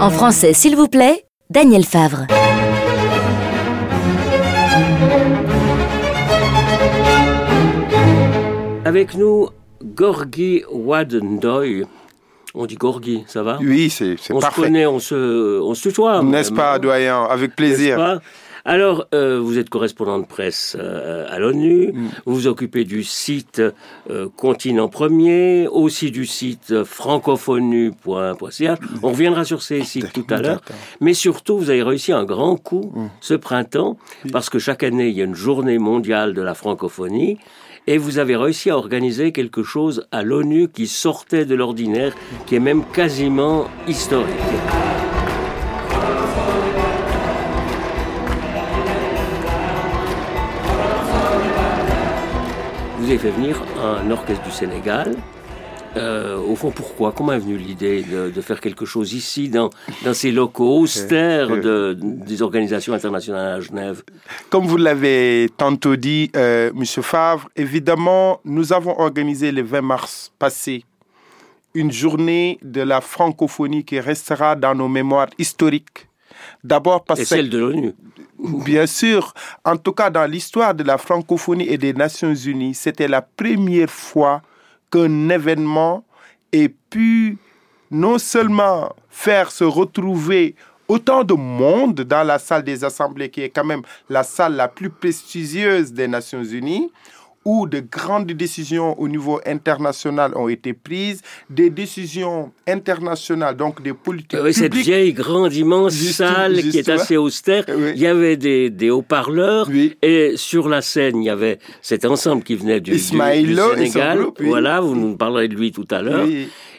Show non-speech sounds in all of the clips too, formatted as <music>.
En français, s'il vous plaît, Daniel Favre. Avec nous, Gorgi Wadendoy. On dit Gorgi, ça va? Oui, c'est c'est On se parfait. connaît, on se, on se tutoie. N'est-ce pas, doyen? Avec plaisir. Alors, euh, vous êtes correspondant de presse euh, à l'ONU, Mm. vous vous occupez du site euh, Continent Premier, aussi du site francophonu.ch. On reviendra sur ces sites tout à l'heure. Mais surtout, vous avez réussi un grand coup Mm. ce printemps, parce que chaque année, il y a une journée mondiale de la francophonie. Et vous avez réussi à organiser quelque chose à l'ONU qui sortait de l'ordinaire, qui est même quasiment historique. Avez fait venir un orchestre du Sénégal. Euh, au fond, pourquoi? Comment est venue l'idée de, faire quelque chose ici, dans, ces locaux austères de, des organisations internationales à Genève? Comme vous l'avez tantôt dit, euh, Favre, évidemment, nous avons organisé le 20 mars passé une journée de la francophonie qui restera dans nos mémoires historiques. D'abord parce Et que celle de l'ONU. Bien sûr, en tout cas dans l'histoire de la francophonie et des Nations Unies, c'était la première fois qu'un événement ait pu non seulement faire se retrouver autant de monde dans la salle des assemblées, qui est quand même la salle la plus prestigieuse des Nations Unies, où de grandes décisions au niveau international ont été prises, des décisions internationales, donc des politiques Euh, oui, cette vieille, grande, immense Juste- salle qui est assez austère. Oui. Il y avait des, des haut-parleurs. Oui. Et sur la scène, il y avait cet ensemble qui venait du, du- du Sénégal. groupe. Voilà, vous nous parlerez de lui tout à l'heure.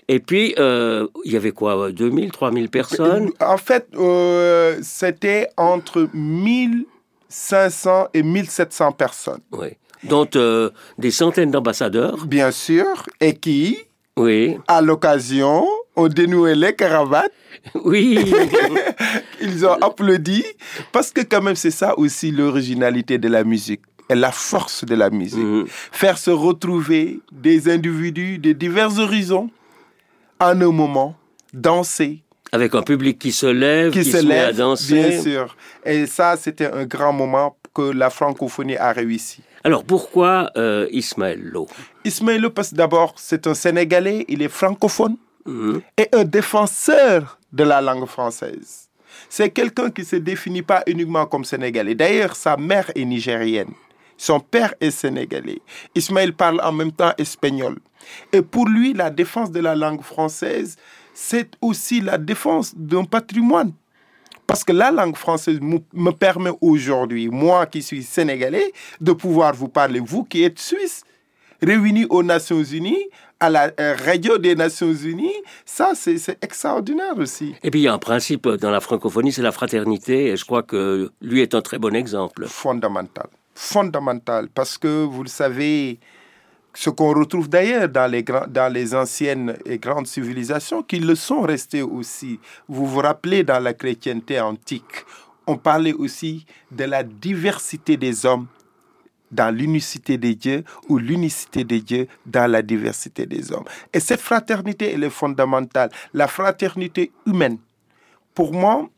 Et puis, euh, il y avait quoi 2000, 3000 personnes? En fait, euh, c'était entre 1500 et 1700 personnes, Oui. Dont euh, des centaines d'ambassadeurs. bien sûr, et qui, Oui. à l'occasion, ont dénoué les cravates. <laughs> Oui. <laughs> Ils ont applaudi, parce que quand même, c'est ça aussi l'originalité de la musique et la force de la musique. Mhm. Faire se retrouver des individus de divers horizons en un moment, danser, Avec un public qui se lève, qui, qui se se met à lève, danser. bien sûr. Et ça, c'était un grand moment que la francophonie a réussi. Alors, pourquoi euh, Ismaël Lo? Ismaël Lopez, d'abord, c'est un Sénégalais, il est francophone Mhm. et un défenseur de la langue française. C'est quelqu'un qui ne se définit pas uniquement comme Sénégalais. D'ailleurs, sa mère est nigérienne. Son père est sénégalais. Ismaël parle en même temps espagnol. Et pour lui, la défense de la langue française, c'est aussi la défense d'un patrimoine. Parce que la langue française me me permet aujourd'hui, moi qui suis sénégalais, de pouvoir vous parler, vous qui êtes suisse, réunis aux Nations Unies, à la euh, radio des Nations Unies. Ça, c'est c'est extraordinaire aussi. Et puis, il y a un principe dans la francophonie, c'est la fraternité. Et je crois que lui est un très bon exemple. Fondamental. Fondamental. Parce que, vous le savez, ce qu'on retrouve d'ailleurs dans les, dans les anciennes et grandes civilisations, qui le sont restées aussi. Vous vous rappelez, dans la chrétienté antique, on parlait aussi de la diversité des hommes dans l'unicité des dieux ou l'unicité des dieux dans la diversité des hommes. Et cette fraternité, elle est fondamentale. La fraternité humaine, pour moi,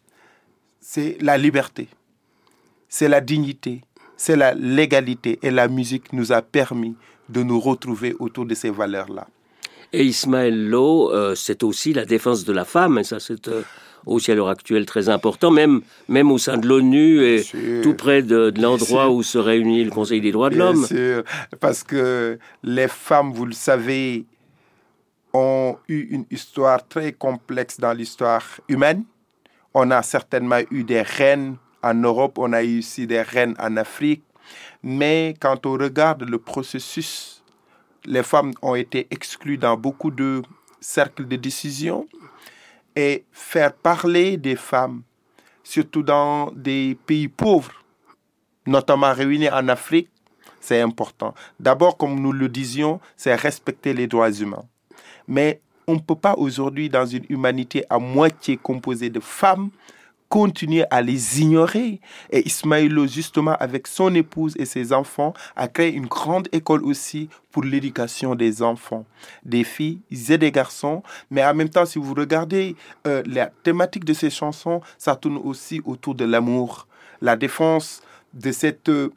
c'est la liberté, c'est la dignité, c'est la légalité. Et la musique nous a permis de nous retrouver autour de ces valeurs-là. Et Ismaël Lo, euh, c'est aussi la défense de la femme. Et ça, c'est euh, aussi à l'heure actuelle très important, même, même au sein de l'ONU et tout près de, de l'endroit où se réunit le Conseil des droits de l'homme. parce que les femmes, vous le savez, ont eu une histoire très complexe dans l'histoire humaine. On a certainement eu des reines en Europe, on a eu aussi des reines en Afrique. Mais quand on regarde le processus, les femmes ont été exclues dans beaucoup de cercles de décision. Et faire parler des femmes, surtout dans des pays pauvres, notamment réunis en Afrique, c'est important. D'abord, comme nous le disions, c'est respecter les droits humains. Mais on ne peut pas aujourd'hui, dans une humanité à moitié composée de femmes, continuer à les ignorer. Et Ismaïlo, justement, avec son épouse et ses enfants, a créé une grande école aussi pour l'éducation des enfants, des filles et des garçons. Mais en même temps, si vous regardez euh, la thématique de ces chansons, ça tourne aussi autour de l'amour, la défense de cette euh,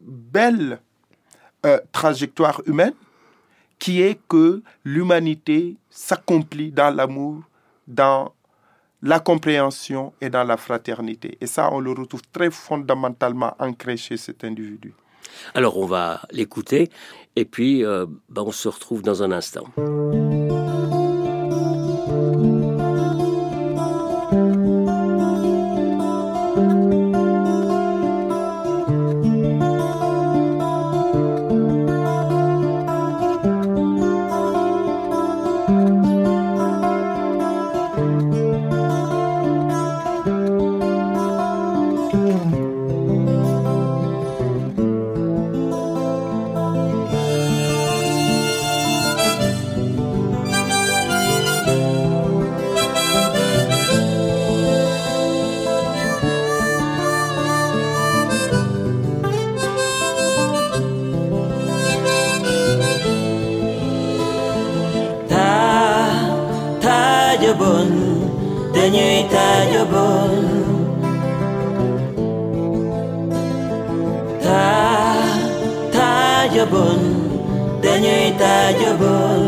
belle euh, trajectoire humaine qui est que l'humanité s'accomplit dans l'amour, dans la compréhension et dans la fraternité. Et ça, on le retrouve très fondamentalement ancré chez cet individu. Alors, on va l'écouter et puis euh, ben, on se retrouve dans un instant. tàjọbon dañuy tàjọbon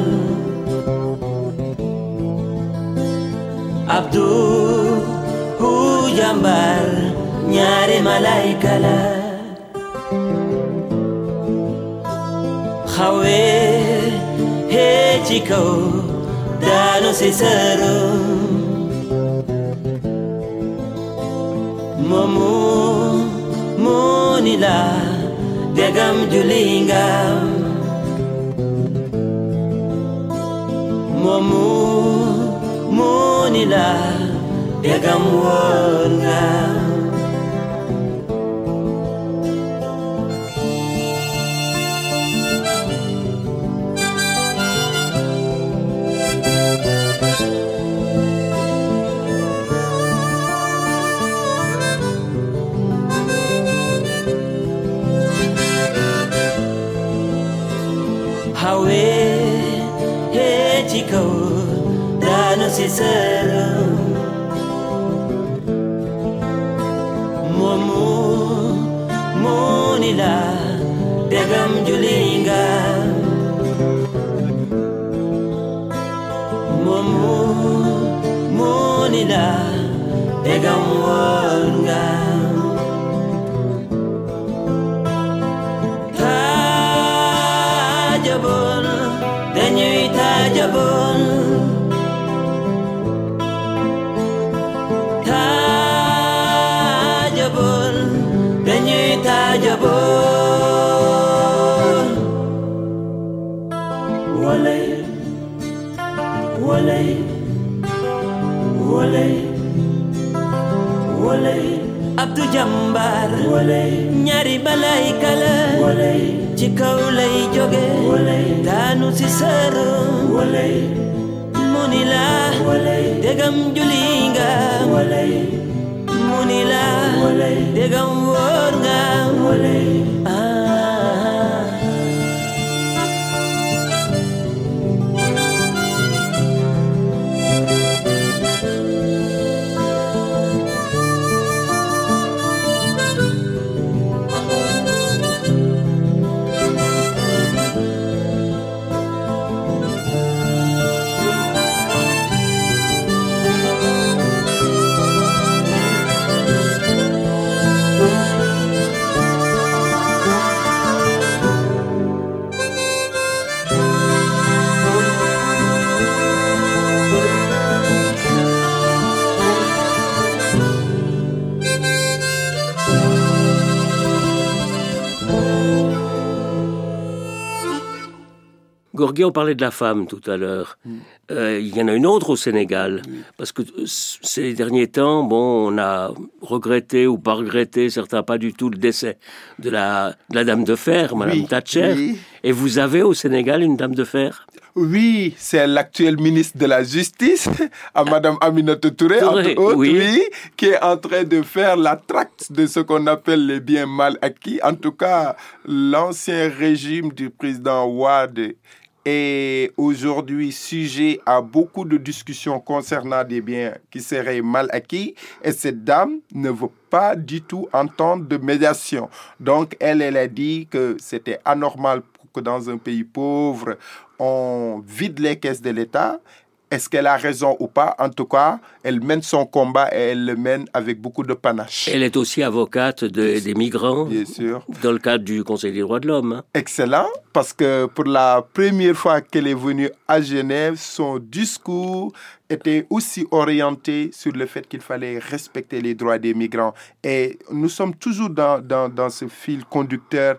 Abdou hu jàmbaar ñaari Hawe hejiko xawe hee ci si Ndegamjulinga Momu Munila Ndegamwonga si zero. Momu munila begam julinga. Momu munila begam wa. Abdou Jambar ñaari balay kala. Ci kaw lay joge. Daanu si sëru muni la degam julinga. nga muni la degam wóor nga On parlait de la femme tout à l'heure. Mm. Euh, il y en a une autre au Sénégal. Parce que euh, ces derniers temps, bon, on a regretté ou pas regretté, certains pas du tout, le décès de la, Dame de Fer, Madame Thatcher. Et vous avez au Sénégal une Dame de Fer? Oui, c'est l'actuel ministre de la Justice, <laughs> à Madame Aminata Touré, Touré, entre autres, oui. oui, qui est en train de faire la traque de ce qu'on appelle les biens mal acquis. En tout cas, l'ancien régime du président Ouad est aujourd'hui sujet à beaucoup de discussions concernant des biens qui seraient mal acquis et cette dame ne veut pas du tout entendre de médiation. Donc, elle, elle a dit que c'était anormal que dans un pays pauvre, on vide les caisses de l'État. Est-ce qu'elle a raison ou pas? En tout cas, elle mène son combat et elle le mène avec beaucoup de panache. Elle est aussi avocate de- des migrants Bien sûr. dans le cadre du Conseil des droits de l'homme. hein. Excellent, parce que pour la première fois qu'elle est venue à Genève, son discours était aussi orienté sur le fait qu'il fallait respecter les droits des migrants. Et nous sommes toujours dans, dans, dans ce fil conducteur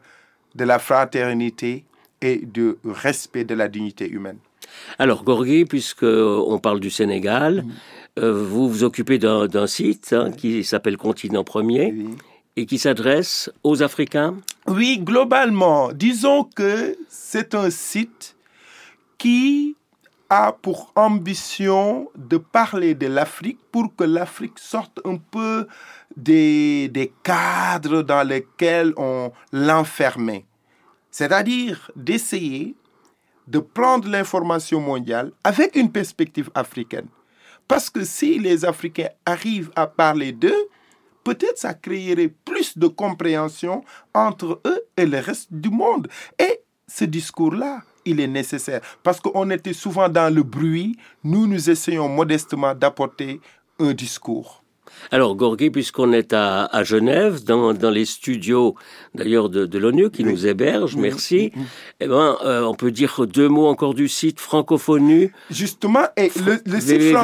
de la fraternité et du respect de la dignité humaine. Alors, Gorgui, puisque on parle du Sénégal, euh, vous vous occupez d'un d'un site hein, qui s'appelle Continent Premier Oui. et qui s'adresse aux Africains? Oui, globalement, disons que c'est un site qui a pour ambition de parler de l'Afrique pour que l'Afrique sorte un peu des, des cadres dans lesquels on l'enfermait. C'est-à-dire d'essayer de prendre l'information mondiale avec une perspective africaine. Parce que si les Africains arrivent à parler d'eux, peut-être ça créerait plus de compréhension entre eux et le reste du monde. Et ce discours-là, il est nécessaire. Parce qu'on était souvent dans le bruit, nous, nous essayons modestement d'apporter un discours. Alors, Gorgui, puisqu'on est à, à Genève, dans, dans les studios d'ailleurs de, de l'ONU qui nous hébergent, merci, eh ben, euh, on peut dire deux mots encore du site Francophonie. Justement, et le, le site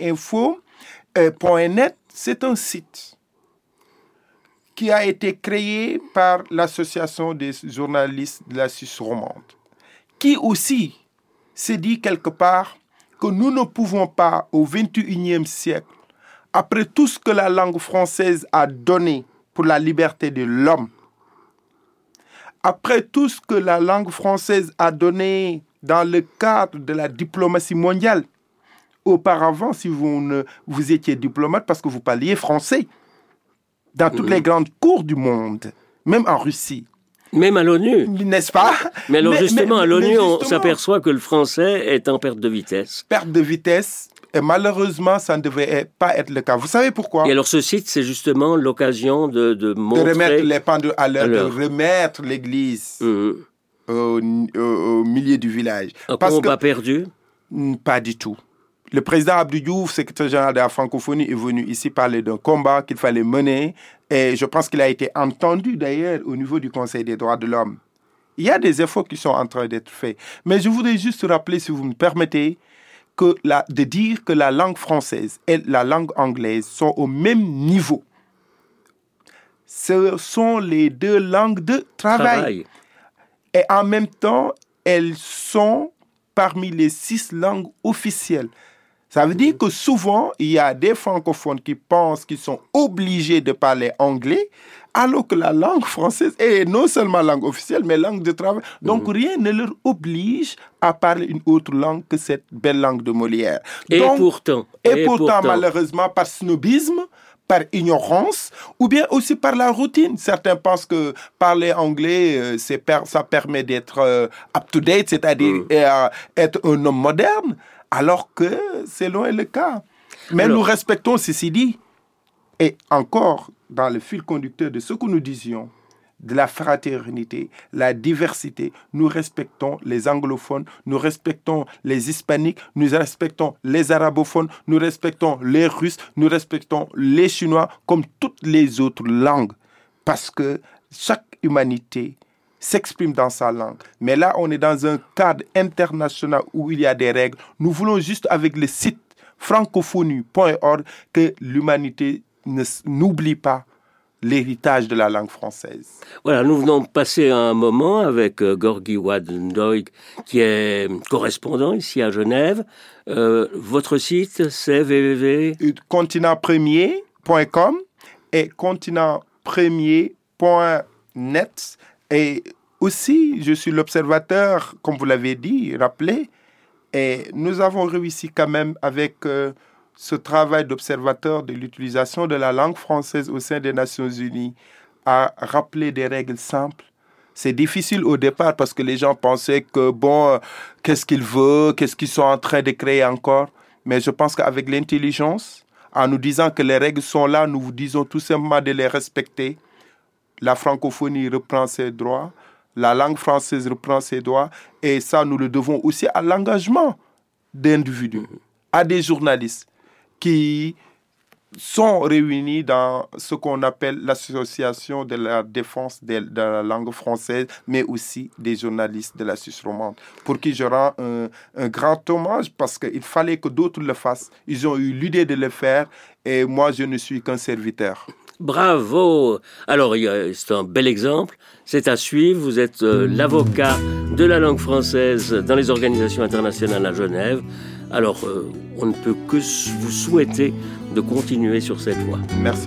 .info, euh, c'est un site qui a été créé par l'Association des journalistes de la Suisse romande, qui aussi s'est dit quelque part que nous ne pouvons pas, au XXIe siècle, après tout ce que la langue française a donné pour la liberté de l'homme, après tout ce que la langue française a donné dans le cadre de la diplomatie mondiale, auparavant, si vous, ne, vous étiez diplomate parce que vous parliez français, dans toutes les grandes cours du monde, même en Russie, Même à l'ONU. n'est-ce pas? Mais alors justement, à l'ONU, on s'aperçoit que le français est en perte de vitesse. Perte de vitesse, et malheureusement, ça ne devait pas être le cas. Vous savez pourquoi? Et alors ce site, c'est justement l'occasion de, de De montrer... remettre les pendules à l'heure, de remettre l'église Mhm. au, au- au milieu du village. Un Parce que combat perdu? Mm, Pas du tout. Le président Abdou Diouf, secrétaire général de la francophonie, est venu ici parler d'un combat qu'il fallait mener. Et je pense qu'il a été entendu d'ailleurs au niveau du Conseil des droits de l'homme. Il y a des efforts qui sont en train d'être faits. Mais je voudrais juste rappeler, si vous me permettez, que la, de dire que la langue française et la langue anglaise sont au même niveau. Ce sont les deux langues de travail. travail. Et en même temps, elles sont parmi les six langues officielles. Ça veut dire que souvent, il y a des francophones qui pensent qu'ils sont obligés de parler anglais, alors que la langue française est non seulement langue officielle, mais langue de travail. Donc, rien ne leur oblige à parler une autre langue que cette belle langue de Molière. Et Donc, pourtant, et, pourtant, malheureusement, par snobisme, par ignorance, ou bien aussi par la routine. Certains pensent que parler anglais, euh, c'est per- ça permet d'être euh, up-to-date, c'est-à-dire euh, être un homme moderne, alors que c'est loin le cas. Mais Alors- nous respectons ceci dit. Et encore, dans le fil conducteur de ce que nous disions, de la fraternité, la diversité, nous respectons les anglophones, nous respectons les hispaniques, nous respectons les arabophones, nous respectons les russes, nous respectons les chinois comme toutes les autres langues. Parce que chaque humanité s'exprime dans sa langue. Mais là, on est dans un cadre international où il y a des règles. Nous voulons juste avec le site francophonie.org que l'humanité n'oublie pas l'héritage de la langue française. Voilà, nous venons de passer un moment avec euh, Gorgi Wadendoig, qui est correspondant ici à Genève. Euh, votre site, c'est www? continentpremier.com et continentpremier.net et aussi, je suis l'observateur, comme vous l'avez dit, rappelé, et nous avons réussi quand même avec euh, ce travail d'observateur de l'utilisation de la langue française au sein des Nations Unies à rappeler des règles simples. C'est difficile au départ parce que les gens pensaient que, bon, euh, qu'est-ce qu'ils veulent, qu'est-ce qu'ils sont en train de créer encore. Mais je pense qu'avec l'intelligence, en nous disant que les règles sont là, nous vous disons tout simplement de les respecter. La francophonie reprend ses droits, la langue française reprend ses droits, et ça, nous le devons aussi à l'engagement d'individus, à des journalistes qui sont réunis dans ce qu'on appelle l'association de la défense de, la langue française, mais aussi des journalistes de la Suisse romande, pour qui je rends un, grand hommage parce qu'il fallait que d'autres le fassent. Ils ont eu l'idée de le faire et moi, je ne suis qu'un serviteur. Bravo Alors, c'est un bel exemple, c'est à suivre. Vous êtes euh, l'avocat de la langue française dans les organisations internationales à Genève. Alors, euh, on ne peut que vous souhaiter de continuer sur cette voie. Merci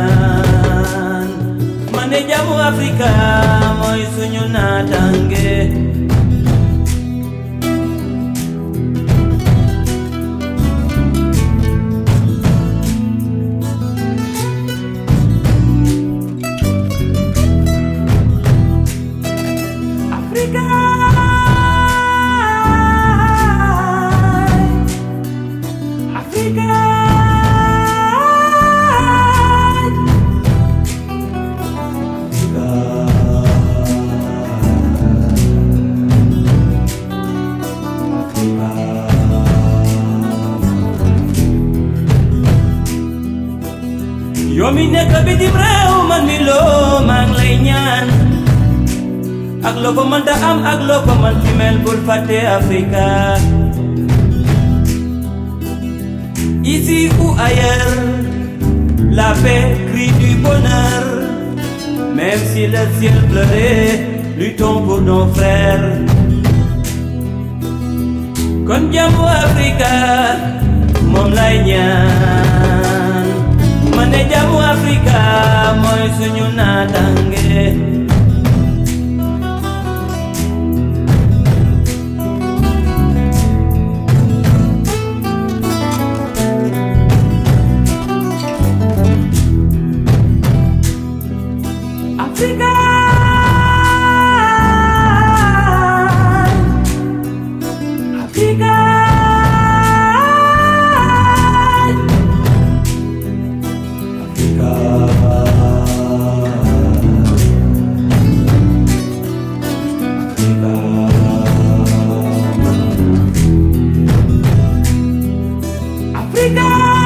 ne jàmmu Afrika mooy suñu yow mi nekk bitim réew man mi loo maa ngi ak loo am ak loo ko mën mel bul Afrika. Ici ou ailleurs la paix crie du bonheur. Même si le ciel pleurait luttons pour nos frères. Kon jàmmu Afrika moom lay ñaan ma ne jàmmu Afrika mooy suñu naataange obrigado.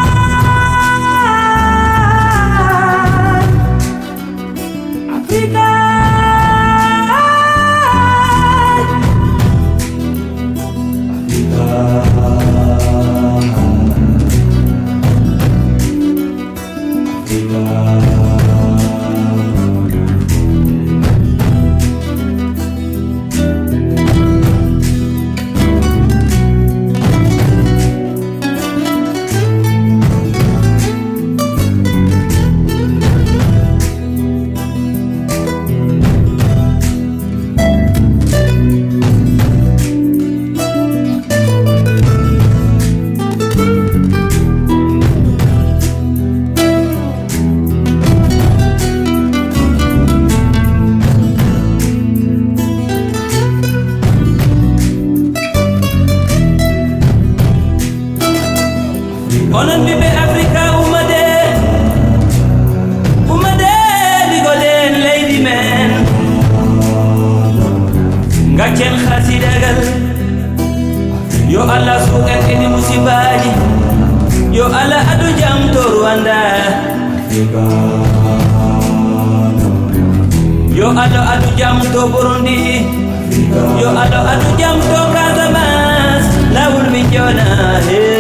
Yo allah adu jam to burundi. Yo allah adu jam to casamance lawol min jona hey.